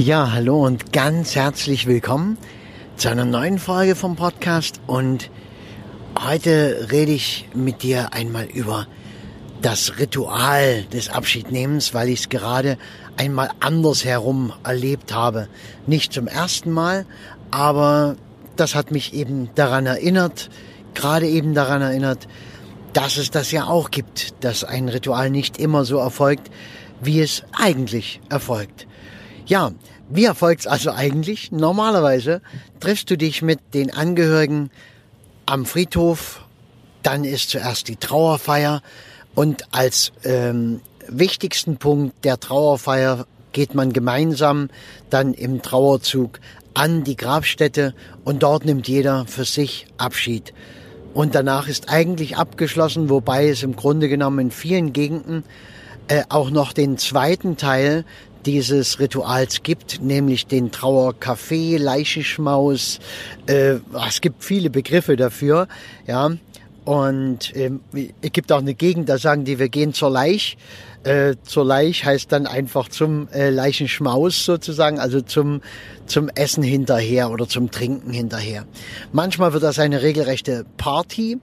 Ja, hallo und ganz herzlich willkommen zu einer neuen Folge vom Podcast. Und heute rede ich mit dir einmal über das Ritual des Abschiednehmens, weil ich es gerade einmal andersherum erlebt habe. Nicht zum ersten Mal, aber das hat mich eben daran erinnert, gerade eben daran erinnert, dass es das ja auch gibt, dass ein Ritual nicht immer so erfolgt, wie es eigentlich erfolgt. Ja, wie erfolgt es also eigentlich? Normalerweise triffst du dich mit den Angehörigen am Friedhof, dann ist zuerst die Trauerfeier und als ähm, wichtigsten Punkt der Trauerfeier geht man gemeinsam dann im Trauerzug an die Grabstätte und dort nimmt jeder für sich Abschied. Und danach ist eigentlich abgeschlossen, wobei es im Grunde genommen in vielen Gegenden äh, auch noch den zweiten Teil dieses Rituals gibt, nämlich den Trauerkaffee, Leichenschmaus. Äh, es gibt viele Begriffe dafür, ja. Und ähm, es gibt auch eine Gegend, da sagen die, wir gehen zur Leich. Äh, zur Leich heißt dann einfach zum äh, Leichenschmaus sozusagen, also zum, zum Essen hinterher oder zum Trinken hinterher. Manchmal wird das eine regelrechte Party,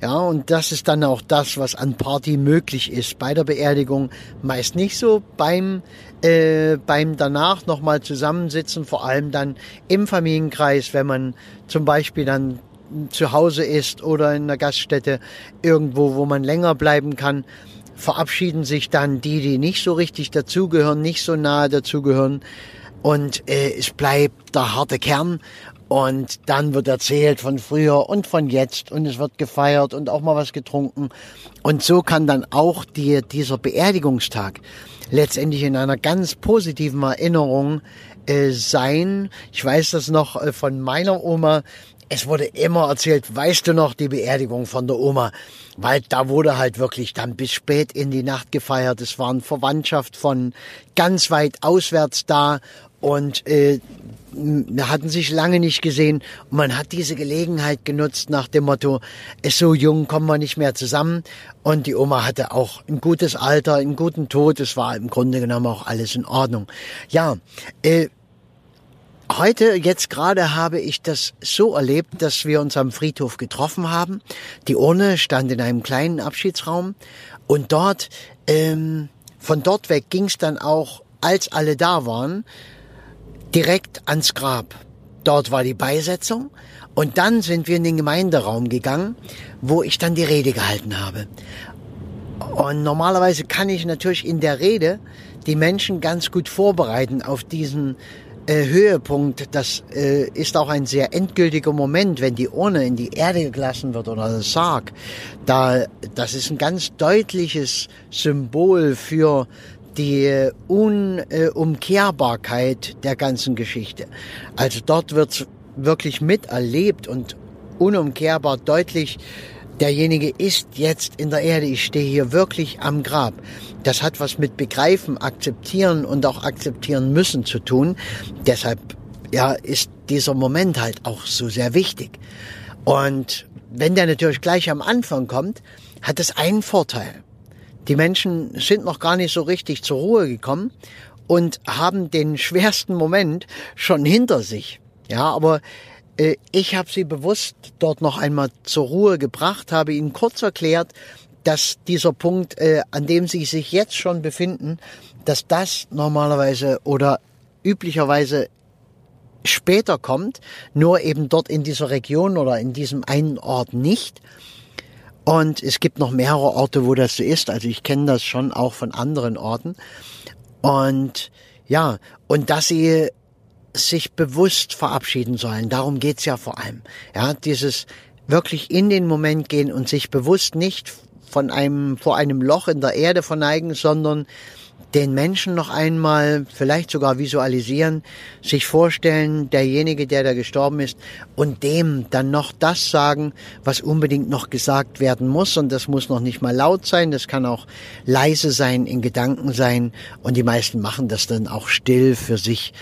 ja, und das ist dann auch das, was an Party möglich ist. Bei der Beerdigung meist nicht so, beim, äh, beim danach nochmal zusammensitzen, vor allem dann im Familienkreis, wenn man zum Beispiel dann zu Hause ist oder in einer Gaststätte irgendwo, wo man länger bleiben kann, verabschieden sich dann die, die nicht so richtig dazugehören, nicht so nahe dazugehören. Und äh, es bleibt der harte Kern. Und dann wird erzählt von früher und von jetzt und es wird gefeiert und auch mal was getrunken. Und so kann dann auch die, dieser Beerdigungstag letztendlich in einer ganz positiven Erinnerung äh, sein. Ich weiß das noch äh, von meiner Oma, es wurde immer erzählt, weißt du noch, die Beerdigung von der Oma, weil da wurde halt wirklich dann bis spät in die Nacht gefeiert. Es waren Verwandtschaft von ganz weit auswärts da und äh, hatten sich lange nicht gesehen und man hat diese Gelegenheit genutzt nach dem Motto, ist so jung, kommen wir nicht mehr zusammen. Und die Oma hatte auch ein gutes Alter, einen guten Tod. Es war im Grunde genommen auch alles in Ordnung. Ja, äh, Heute, jetzt gerade habe ich das so erlebt, dass wir uns am Friedhof getroffen haben. Die Urne stand in einem kleinen Abschiedsraum und dort, ähm, von dort weg ging es dann auch, als alle da waren, direkt ans Grab. Dort war die Beisetzung und dann sind wir in den Gemeinderaum gegangen, wo ich dann die Rede gehalten habe. Und normalerweise kann ich natürlich in der Rede die Menschen ganz gut vorbereiten auf diesen äh, Höhepunkt, das äh, ist auch ein sehr endgültiger Moment, wenn die Urne in die Erde gelassen wird oder der Sarg. Da, das ist ein ganz deutliches Symbol für die Unumkehrbarkeit der ganzen Geschichte. Also dort wird wirklich miterlebt und unumkehrbar deutlich, derjenige ist jetzt in der Erde, ich stehe hier wirklich am Grab. Das hat was mit Begreifen, Akzeptieren und auch akzeptieren müssen zu tun. Deshalb ja, ist dieser Moment halt auch so sehr wichtig. Und wenn der natürlich gleich am Anfang kommt, hat es einen Vorteil. Die Menschen sind noch gar nicht so richtig zur Ruhe gekommen und haben den schwersten Moment schon hinter sich. Ja, aber ich habe sie bewusst dort noch einmal zur Ruhe gebracht, habe ihnen kurz erklärt, dass dieser Punkt, äh, an dem sie sich jetzt schon befinden, dass das normalerweise oder üblicherweise später kommt, nur eben dort in dieser Region oder in diesem einen Ort nicht. Und es gibt noch mehrere Orte, wo das so ist. Also ich kenne das schon auch von anderen Orten. Und ja, und dass sie sich bewusst verabschieden sollen. Darum geht's ja vor allem. Ja, dieses wirklich in den Moment gehen und sich bewusst nicht von einem, vor einem Loch in der Erde verneigen, sondern den Menschen noch einmal vielleicht sogar visualisieren, sich vorstellen, derjenige, der da gestorben ist, und dem dann noch das sagen, was unbedingt noch gesagt werden muss. Und das muss noch nicht mal laut sein, das kann auch leise sein, in Gedanken sein. Und die meisten machen das dann auch still für sich.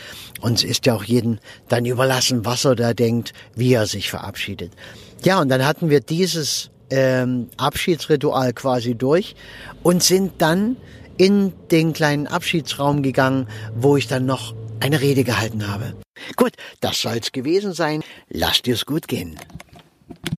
Und es ist ja auch jedem dann überlassen, was er da denkt, wie er sich verabschiedet. Ja, und dann hatten wir dieses ähm, Abschiedsritual quasi durch und sind dann in den kleinen Abschiedsraum gegangen, wo ich dann noch eine Rede gehalten habe. Gut, das soll's gewesen sein. Lasst dir's gut gehen.